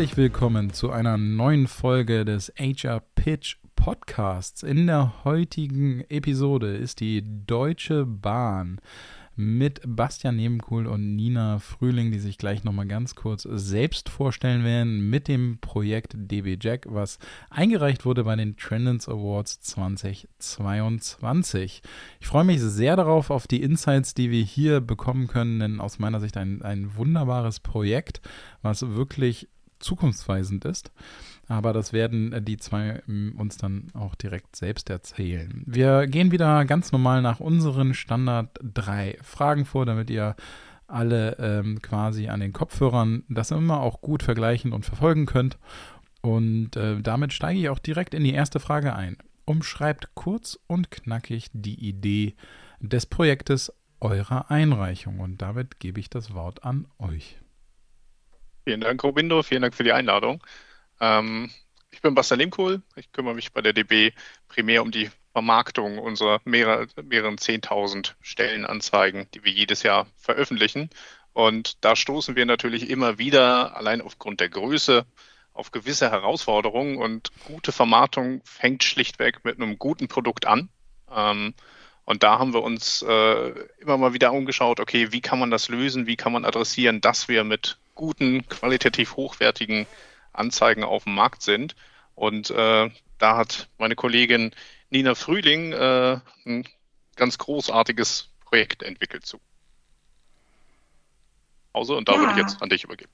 Herzlich willkommen zu einer neuen Folge des HR Pitch Podcasts. In der heutigen Episode ist die Deutsche Bahn mit Bastian Nebenkuhl und Nina Frühling, die sich gleich nochmal ganz kurz selbst vorstellen werden mit dem Projekt DB Jack, was eingereicht wurde bei den Trendens Awards 2022. Ich freue mich sehr darauf, auf die Insights, die wir hier bekommen können, denn aus meiner Sicht ein, ein wunderbares Projekt, was wirklich zukunftsweisend ist. Aber das werden äh, die zwei ähm, uns dann auch direkt selbst erzählen. Wir gehen wieder ganz normal nach unseren Standard drei Fragen vor, damit ihr alle ähm, quasi an den Kopfhörern das immer auch gut vergleichen und verfolgen könnt. Und äh, damit steige ich auch direkt in die erste Frage ein. Umschreibt kurz und knackig die Idee des Projektes eurer Einreichung. Und damit gebe ich das Wort an euch. Vielen Dank, Robindo. Vielen Dank für die Einladung. Ähm, ich bin Bastian Lemkohl. Ich kümmere mich bei der DB primär um die Vermarktung unserer mehrere, mehreren 10.000 Stellenanzeigen, die wir jedes Jahr veröffentlichen. Und da stoßen wir natürlich immer wieder, allein aufgrund der Größe, auf gewisse Herausforderungen. Und gute Vermarktung fängt schlichtweg mit einem guten Produkt an. Ähm, und da haben wir uns äh, immer mal wieder umgeschaut, okay, wie kann man das lösen, wie kann man adressieren, dass wir mit guten, qualitativ hochwertigen Anzeigen auf dem Markt sind. Und äh, da hat meine Kollegin Nina Frühling äh, ein ganz großartiges Projekt entwickelt zu. Hause und da ja. würde ich jetzt an dich übergeben.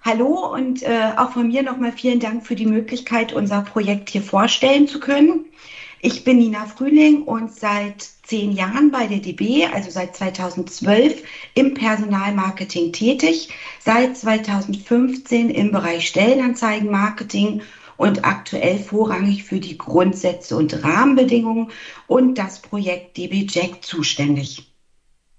Hallo und äh, auch von mir nochmal vielen Dank für die Möglichkeit, unser Projekt hier vorstellen zu können. Ich bin Nina Frühling und seit zehn Jahren bei der DB, also seit 2012 im Personalmarketing tätig, seit 2015 im Bereich Stellenanzeigenmarketing und aktuell vorrangig für die Grundsätze und Rahmenbedingungen und das Projekt DB Jack zuständig.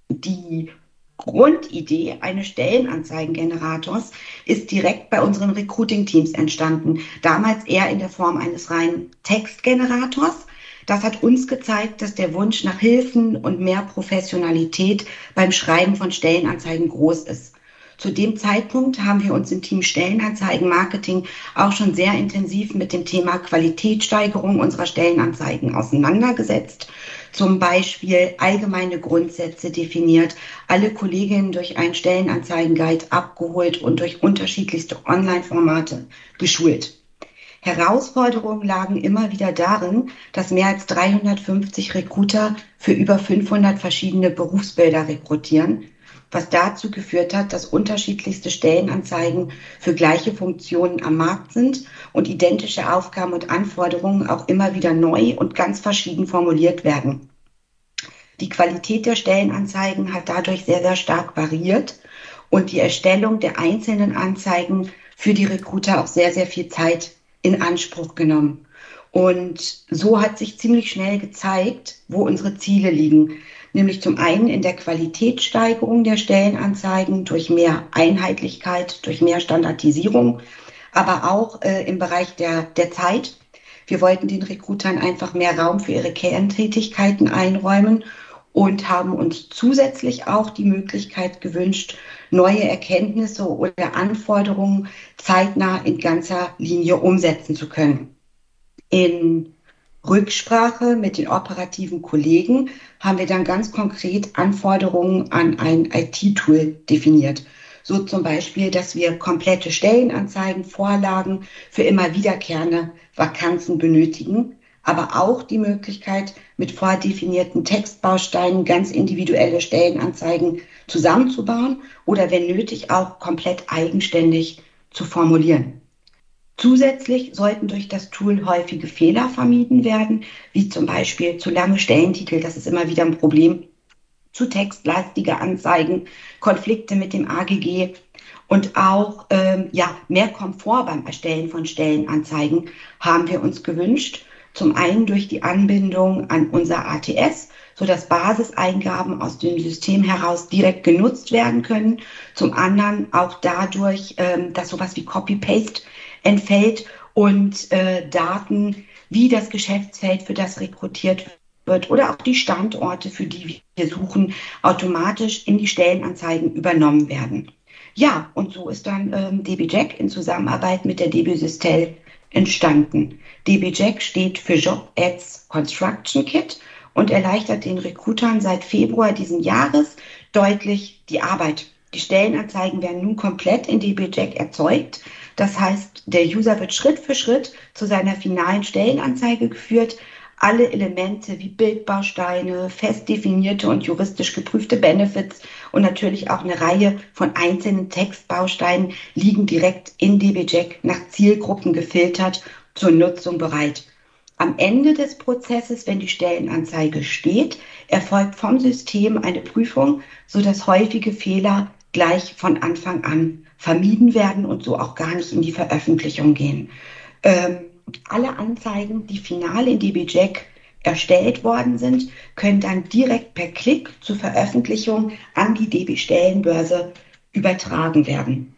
Die Grundidee eines Stellenanzeigengenerators ist direkt bei unseren Recruiting-Teams entstanden. Damals eher in der Form eines reinen Textgenerators. Das hat uns gezeigt, dass der Wunsch nach Hilfen und mehr Professionalität beim Schreiben von Stellenanzeigen groß ist. Zu dem Zeitpunkt haben wir uns im Team Stellenanzeigen-Marketing auch schon sehr intensiv mit dem Thema Qualitätssteigerung unserer Stellenanzeigen auseinandergesetzt. Zum Beispiel allgemeine Grundsätze definiert, alle Kolleginnen durch einen Stellenanzeigen-Guide abgeholt und durch unterschiedlichste Online-Formate geschult. Herausforderungen lagen immer wieder darin, dass mehr als 350 Recruiter für über 500 verschiedene Berufsbilder rekrutieren, was dazu geführt hat, dass unterschiedlichste Stellenanzeigen für gleiche Funktionen am Markt sind und identische Aufgaben und Anforderungen auch immer wieder neu und ganz verschieden formuliert werden. Die Qualität der Stellenanzeigen hat dadurch sehr, sehr stark variiert und die Erstellung der einzelnen Anzeigen für die Recruiter auch sehr, sehr viel Zeit in Anspruch genommen. Und so hat sich ziemlich schnell gezeigt, wo unsere Ziele liegen. Nämlich zum einen in der Qualitätssteigerung der Stellenanzeigen durch mehr Einheitlichkeit, durch mehr Standardisierung, aber auch äh, im Bereich der, der Zeit. Wir wollten den Rekrutern einfach mehr Raum für ihre Kerntätigkeiten einräumen und haben uns zusätzlich auch die Möglichkeit gewünscht, neue Erkenntnisse oder Anforderungen zeitnah in ganzer Linie umsetzen zu können. In Rücksprache mit den operativen Kollegen haben wir dann ganz konkret Anforderungen an ein IT-Tool definiert. So zum Beispiel, dass wir komplette Stellenanzeigen, Vorlagen für immer wiederkehrende Vakanzen benötigen, aber auch die Möglichkeit, mit vordefinierten Textbausteinen ganz individuelle Stellenanzeigen zusammenzubauen oder wenn nötig auch komplett eigenständig zu formulieren. Zusätzlich sollten durch das Tool häufige Fehler vermieden werden, wie zum Beispiel zu lange Stellentitel, das ist immer wieder ein Problem, zu textlastige Anzeigen, Konflikte mit dem AGG und auch ähm, ja, mehr Komfort beim Erstellen von Stellenanzeigen haben wir uns gewünscht. Zum einen durch die Anbindung an unser ATS, sodass Basiseingaben aus dem System heraus direkt genutzt werden können. Zum anderen auch dadurch, ähm, dass sowas wie Copy-Paste entfällt und äh, Daten wie das Geschäftsfeld, für das rekrutiert wird oder auch die Standorte, für die wir suchen, automatisch in die Stellenanzeigen übernommen werden. ja, und so ist dann ähm, DB Jack in Zusammenarbeit mit der DB Systel entstanden. DB Jack steht für Job Ads Construction Kit und erleichtert den Recruitern seit Februar diesen Jahres deutlich die Arbeit. Die Stellenanzeigen werden nun komplett in DB Jack erzeugt. Das heißt, der User wird Schritt für Schritt zu seiner finalen Stellenanzeige geführt, alle Elemente wie Bildbausteine, fest definierte und juristisch geprüfte Benefits und natürlich auch eine Reihe von einzelnen Textbausteinen liegen direkt in DBJack nach Zielgruppen gefiltert zur Nutzung bereit. Am Ende des Prozesses, wenn die Stellenanzeige steht, erfolgt vom System eine Prüfung, sodass häufige Fehler gleich von Anfang an vermieden werden und so auch gar nicht in die Veröffentlichung gehen. Ähm, alle Anzeigen, die final in DB Jack erstellt worden sind, können dann direkt per Klick zur Veröffentlichung an die DB Stellenbörse übertragen werden.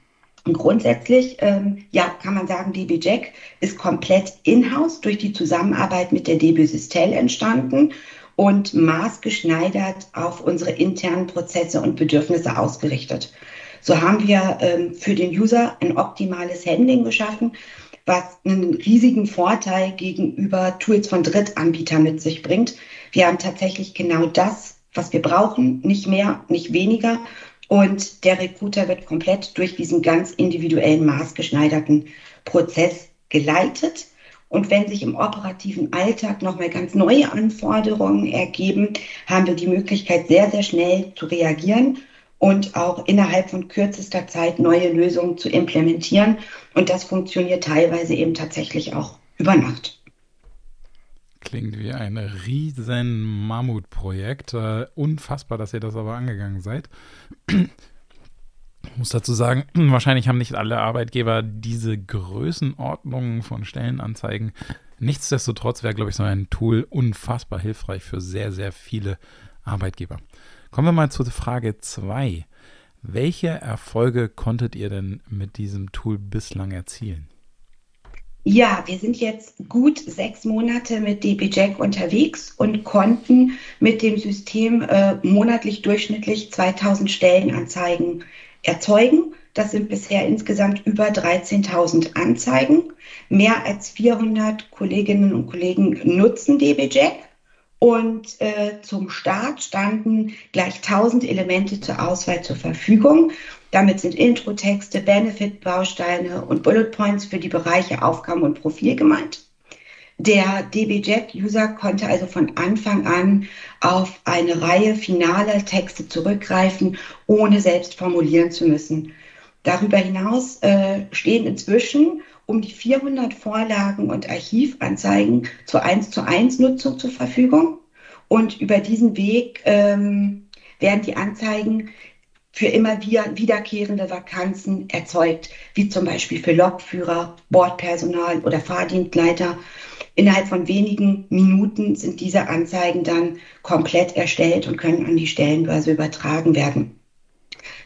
Und grundsätzlich, ähm, ja, kann man sagen, DB Jack ist komplett in-house durch die Zusammenarbeit mit der DB Systel entstanden und maßgeschneidert auf unsere internen Prozesse und Bedürfnisse ausgerichtet. So haben wir ähm, für den User ein optimales Handling geschaffen, was einen riesigen Vorteil gegenüber Tools von Drittanbietern mit sich bringt. Wir haben tatsächlich genau das, was wir brauchen, nicht mehr, nicht weniger. Und der Recruiter wird komplett durch diesen ganz individuellen, maßgeschneiderten Prozess geleitet. Und wenn sich im operativen Alltag nochmal ganz neue Anforderungen ergeben, haben wir die Möglichkeit, sehr, sehr schnell zu reagieren und auch innerhalb von kürzester Zeit neue Lösungen zu implementieren. Und das funktioniert teilweise eben tatsächlich auch über Nacht. Klingt wie ein riesen Mammutprojekt. Äh, unfassbar, dass ihr das aber angegangen seid. Ich muss dazu sagen, wahrscheinlich haben nicht alle Arbeitgeber diese Größenordnungen von Stellenanzeigen. Nichtsdestotrotz wäre, glaube ich, so ein Tool unfassbar hilfreich für sehr, sehr viele Arbeitgeber. Kommen wir mal zur Frage 2. Welche Erfolge konntet ihr denn mit diesem Tool bislang erzielen? Ja, wir sind jetzt gut sechs Monate mit DB Jack unterwegs und konnten mit dem System äh, monatlich durchschnittlich 2000 Stellenanzeigen erzeugen. Das sind bisher insgesamt über 13.000 Anzeigen. Mehr als 400 Kolleginnen und Kollegen nutzen DB Jack und äh, zum Start standen gleich 1000 Elemente zur Auswahl zur Verfügung. Damit sind Intro-Texte, Benefit-Bausteine und Bullet Points für die Bereiche Aufgaben und Profil gemeint. Der DBJet-User konnte also von Anfang an auf eine Reihe finaler Texte zurückgreifen, ohne selbst formulieren zu müssen. Darüber hinaus äh, stehen inzwischen um die 400 Vorlagen und Archivanzeigen zur 1 zu 1 Nutzung zur Verfügung. Und über diesen Weg ähm, werden die Anzeigen für immer wieder, wiederkehrende Vakanzen erzeugt, wie zum Beispiel für Lokführer, Bordpersonal oder Fahrdienstleiter. Innerhalb von wenigen Minuten sind diese Anzeigen dann komplett erstellt und können an die Stellenbörse übertragen werden.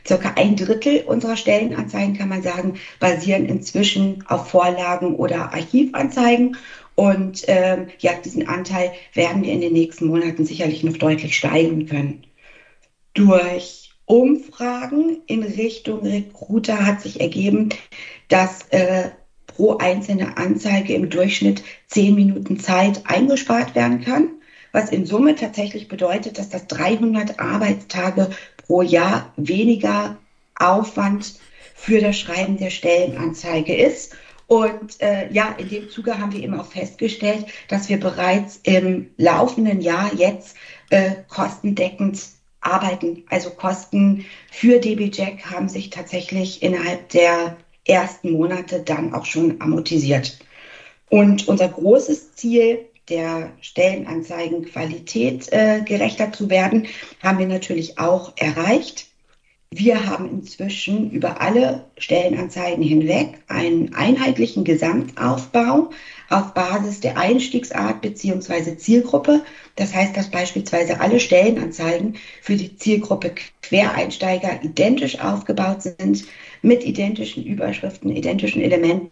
Circa ein Drittel unserer Stellenanzeigen, kann man sagen, basieren inzwischen auf Vorlagen oder Archivanzeigen. Und ähm, ja, diesen Anteil werden wir in den nächsten Monaten sicherlich noch deutlich steigern können. Durch Umfragen in Richtung Recruiter hat sich ergeben, dass äh, pro einzelne Anzeige im Durchschnitt zehn Minuten Zeit eingespart werden kann, was in Summe tatsächlich bedeutet, dass das 300 Arbeitstage pro Jahr weniger Aufwand für das Schreiben der Stellenanzeige ist. Und äh, ja, in dem Zuge haben wir eben auch festgestellt, dass wir bereits im laufenden Jahr jetzt äh, kostendeckend arbeiten. Also Kosten für DB Jack haben sich tatsächlich innerhalb der ersten Monate dann auch schon amortisiert. Und unser großes Ziel der Stellenanzeigenqualität äh, gerechter zu werden, haben wir natürlich auch erreicht. Wir haben inzwischen über alle Stellenanzeigen hinweg einen einheitlichen Gesamtaufbau auf Basis der Einstiegsart bzw. Zielgruppe. Das heißt, dass beispielsweise alle Stellenanzeigen für die Zielgruppe Quereinsteiger identisch aufgebaut sind, mit identischen Überschriften, identischen Elementen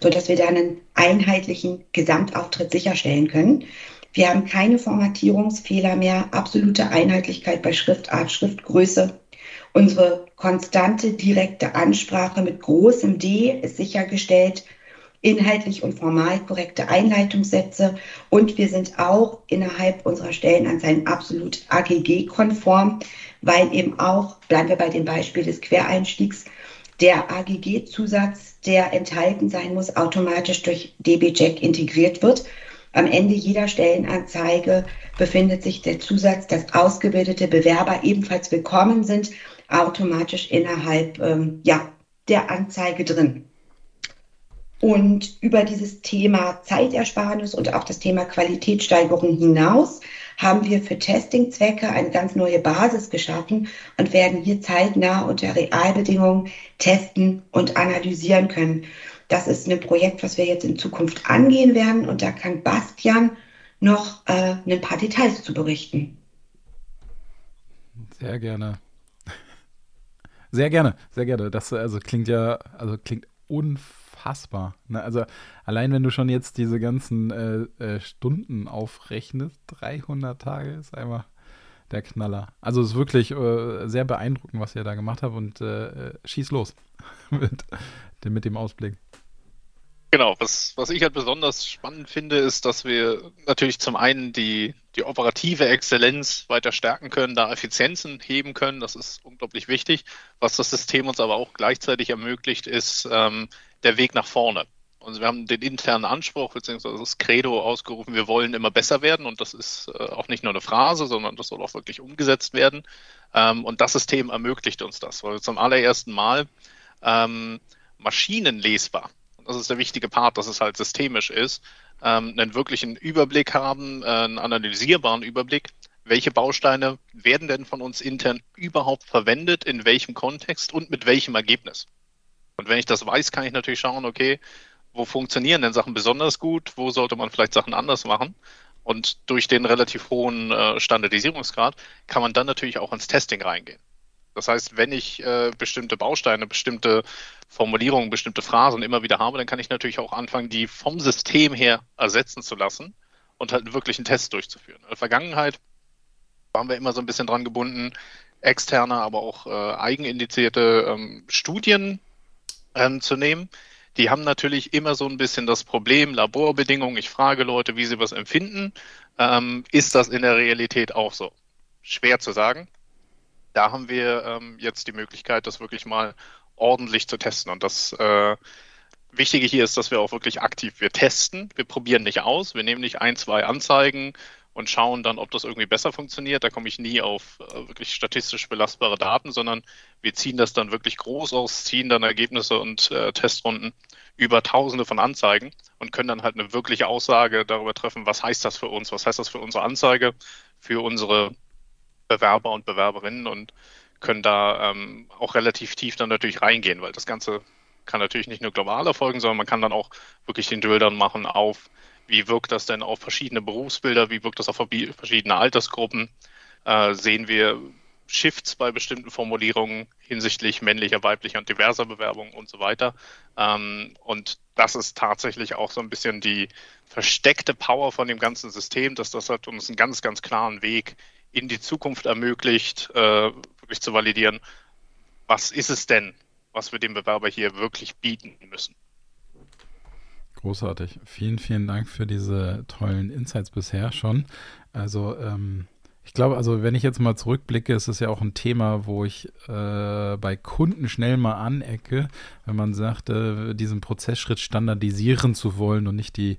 sodass wir dann einen einheitlichen Gesamtauftritt sicherstellen können. Wir haben keine Formatierungsfehler mehr, absolute Einheitlichkeit bei Schriftart, Schriftgröße. Unsere konstante direkte Ansprache mit großem D ist sichergestellt, inhaltlich und formal korrekte Einleitungssätze. Und wir sind auch innerhalb unserer Stellenanzeigen absolut AGG-konform, weil eben auch, bleiben wir bei dem Beispiel des Quereinstiegs, der AGG-Zusatz, der enthalten sein muss, automatisch durch DB-Check integriert wird. Am Ende jeder Stellenanzeige befindet sich der Zusatz, dass ausgebildete Bewerber ebenfalls willkommen sind, automatisch innerhalb ähm, ja, der Anzeige drin. Und über dieses Thema Zeitersparnis und auch das Thema Qualitätssteigerung hinaus haben wir für Testingzwecke eine ganz neue Basis geschaffen und werden hier zeitnah unter Realbedingungen testen und analysieren können. Das ist ein Projekt, was wir jetzt in Zukunft angehen werden und da kann Bastian noch äh, ein paar Details zu berichten. Sehr gerne. Sehr gerne, sehr gerne. Das also klingt ja, also klingt unfassbar unfassbar. Ne? Also allein wenn du schon jetzt diese ganzen äh, äh, Stunden aufrechnest, 300 Tage ist einfach der Knaller. Also es ist wirklich äh, sehr beeindruckend, was ihr da gemacht habt und äh, äh, schieß los mit, mit dem Ausblick. Genau, was, was ich halt besonders spannend finde, ist, dass wir natürlich zum einen die, die operative Exzellenz weiter stärken können, da Effizienzen heben können. Das ist unglaublich wichtig. Was das System uns aber auch gleichzeitig ermöglicht, ist ähm, der Weg nach vorne. Und wir haben den internen Anspruch beziehungsweise das Credo ausgerufen, wir wollen immer besser werden und das ist äh, auch nicht nur eine Phrase, sondern das soll auch wirklich umgesetzt werden. Ähm, und das System ermöglicht uns das, weil wir zum allerersten Mal ähm, maschinenlesbar, das ist der wichtige Part, dass es halt systemisch ist, ähm, einen wirklichen Überblick haben, äh, einen analysierbaren Überblick, welche Bausteine werden denn von uns intern überhaupt verwendet, in welchem Kontext und mit welchem Ergebnis. Und wenn ich das weiß, kann ich natürlich schauen, okay, wo funktionieren denn Sachen besonders gut, wo sollte man vielleicht Sachen anders machen. Und durch den relativ hohen äh, Standardisierungsgrad kann man dann natürlich auch ins Testing reingehen. Das heißt, wenn ich äh, bestimmte Bausteine, bestimmte Formulierungen, bestimmte Phrasen immer wieder habe, dann kann ich natürlich auch anfangen, die vom System her ersetzen zu lassen und halt wirklich einen Test durchzuführen. In der Vergangenheit waren wir immer so ein bisschen dran gebunden, externe, aber auch äh, eigenindizierte ähm, Studien ähm, zu nehmen. Die haben natürlich immer so ein bisschen das Problem Laborbedingungen. Ich frage Leute, wie sie was empfinden. Ähm, ist das in der Realität auch so? Schwer zu sagen. Da haben wir ähm, jetzt die Möglichkeit, das wirklich mal ordentlich zu testen. Und das äh, Wichtige hier ist, dass wir auch wirklich aktiv, wir testen, wir probieren nicht aus, wir nehmen nicht ein, zwei Anzeigen, und schauen dann, ob das irgendwie besser funktioniert. Da komme ich nie auf äh, wirklich statistisch belastbare Daten, sondern wir ziehen das dann wirklich groß aus, ziehen dann Ergebnisse und äh, Testrunden über Tausende von Anzeigen und können dann halt eine wirkliche Aussage darüber treffen, was heißt das für uns, was heißt das für unsere Anzeige, für unsere Bewerber und Bewerberinnen und können da ähm, auch relativ tief dann natürlich reingehen, weil das Ganze kann natürlich nicht nur global erfolgen, sondern man kann dann auch wirklich den Drill dann machen auf wie wirkt das denn auf verschiedene Berufsbilder? Wie wirkt das auf verschiedene Altersgruppen? Äh, sehen wir Shifts bei bestimmten Formulierungen hinsichtlich männlicher, weiblicher und diverser Bewerbungen und so weiter. Ähm, und das ist tatsächlich auch so ein bisschen die versteckte Power von dem ganzen System, dass das halt uns einen ganz, ganz klaren Weg in die Zukunft ermöglicht, äh, wirklich zu validieren, was ist es denn, was wir dem Bewerber hier wirklich bieten müssen. Großartig. Vielen, vielen Dank für diese tollen Insights bisher schon. Also, ähm, ich glaube, also wenn ich jetzt mal zurückblicke, ist es ja auch ein Thema, wo ich äh, bei Kunden schnell mal anecke, wenn man sagt, äh, diesen Prozessschritt standardisieren zu wollen und nicht die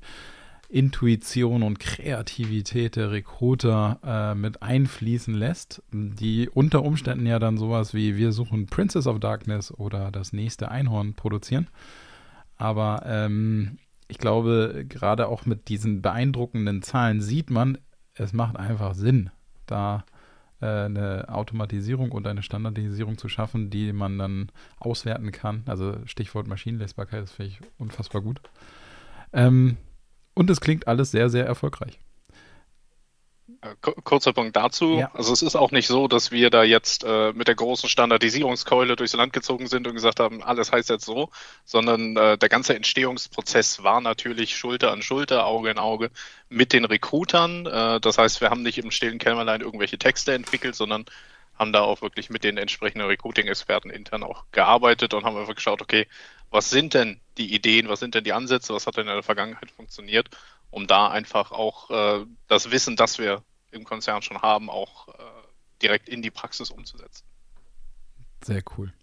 Intuition und Kreativität der Recruiter äh, mit einfließen lässt, die unter Umständen ja dann sowas wie wir suchen Princess of Darkness oder das nächste Einhorn produzieren. Aber ähm, ich glaube, gerade auch mit diesen beeindruckenden Zahlen sieht man, es macht einfach Sinn, da äh, eine Automatisierung und eine Standardisierung zu schaffen, die man dann auswerten kann. Also Stichwort Maschinenlesbarkeit, das finde ich unfassbar gut. Ähm, und es klingt alles sehr, sehr erfolgreich. Kurzer Punkt dazu. Ja. Also es ist auch nicht so, dass wir da jetzt äh, mit der großen Standardisierungskeule durchs Land gezogen sind und gesagt haben, alles heißt jetzt so, sondern äh, der ganze Entstehungsprozess war natürlich Schulter an Schulter, Auge in Auge mit den Recruitern. Äh, das heißt, wir haben nicht im stillen Kämmerlein irgendwelche Texte entwickelt, sondern haben da auch wirklich mit den entsprechenden Recruiting-Experten intern auch gearbeitet und haben einfach geschaut, okay, was sind denn die Ideen, was sind denn die Ansätze, was hat denn in der Vergangenheit funktioniert, um da einfach auch äh, das Wissen, das wir im Konzern schon haben, auch äh, direkt in die Praxis umzusetzen. Sehr cool.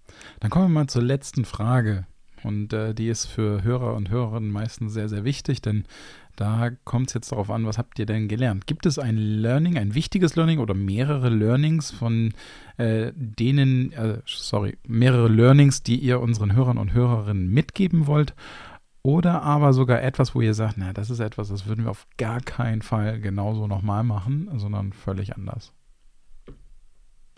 Dann kommen wir mal zur letzten Frage. Und äh, die ist für Hörer und Hörerinnen meistens sehr, sehr wichtig, denn da kommt es jetzt darauf an, was habt ihr denn gelernt? Gibt es ein Learning, ein wichtiges Learning oder mehrere Learnings von äh, denen, äh, sorry, mehrere Learnings, die ihr unseren Hörern und Hörerinnen mitgeben wollt? Oder aber sogar etwas, wo ihr sagt, na, das ist etwas, das würden wir auf gar keinen Fall genauso nochmal machen, sondern völlig anders.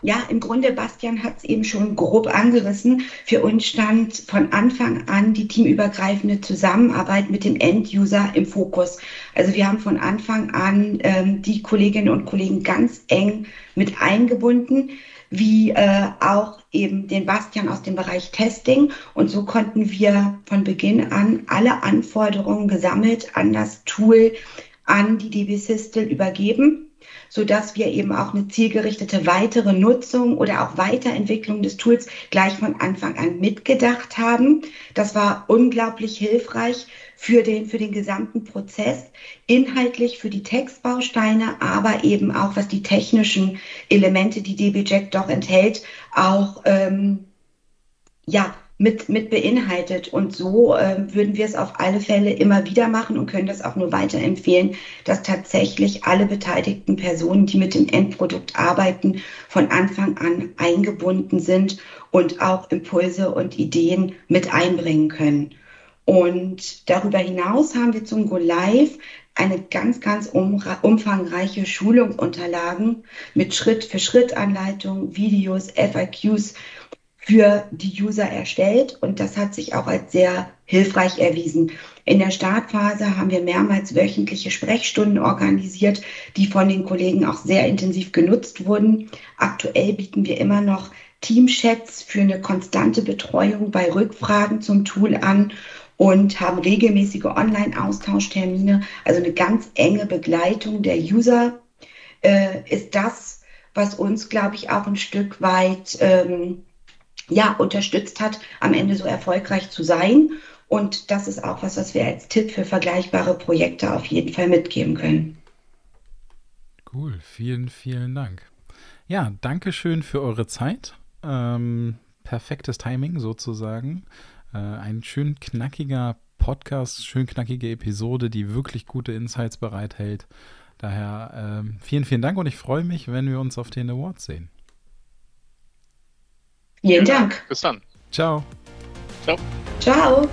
Ja, im Grunde, Bastian hat es eben schon grob angerissen. Für uns stand von Anfang an die teamübergreifende Zusammenarbeit mit dem End-User im Fokus. Also wir haben von Anfang an ähm, die Kolleginnen und Kollegen ganz eng mit eingebunden, wie äh, auch eben den Bastian aus dem Bereich Testing. Und so konnten wir von Beginn an alle Anforderungen gesammelt an das Tool, an die DB Systel übergeben so dass wir eben auch eine zielgerichtete weitere Nutzung oder auch Weiterentwicklung des Tools gleich von Anfang an mitgedacht haben. Das war unglaublich hilfreich für den, für den gesamten Prozess, inhaltlich für die Textbausteine, aber eben auch was die technischen Elemente, die DBJack doch enthält, auch ähm, ja, mit, mit beinhaltet. Und so äh, würden wir es auf alle Fälle immer wieder machen und können das auch nur weiterempfehlen, dass tatsächlich alle beteiligten Personen, die mit dem Endprodukt arbeiten, von Anfang an eingebunden sind und auch Impulse und Ideen mit einbringen können. Und darüber hinaus haben wir zum Go Live eine ganz, ganz umfangreiche Schulungsunterlagen mit Schritt-für-Schritt-Anleitungen, Videos, FAQs für die User erstellt und das hat sich auch als sehr hilfreich erwiesen. In der Startphase haben wir mehrmals wöchentliche Sprechstunden organisiert, die von den Kollegen auch sehr intensiv genutzt wurden. Aktuell bieten wir immer noch Teamchats für eine konstante Betreuung bei Rückfragen zum Tool an und haben regelmäßige Online-Austauschtermine. Also eine ganz enge Begleitung der User äh, ist das, was uns, glaube ich, auch ein Stück weit ähm, ja, unterstützt hat, am Ende so erfolgreich zu sein. Und das ist auch was, was wir als Tipp für vergleichbare Projekte auf jeden Fall mitgeben können. Cool, vielen, vielen Dank. Ja, danke schön für eure Zeit. Ähm, perfektes Timing sozusagen. Äh, ein schön knackiger Podcast, schön knackige Episode, die wirklich gute Insights bereithält. Daher ähm, vielen, vielen Dank und ich freue mich, wenn wir uns auf den Awards sehen. Vielen Dank. Bis dann. Ciao. Ciao. Ciao.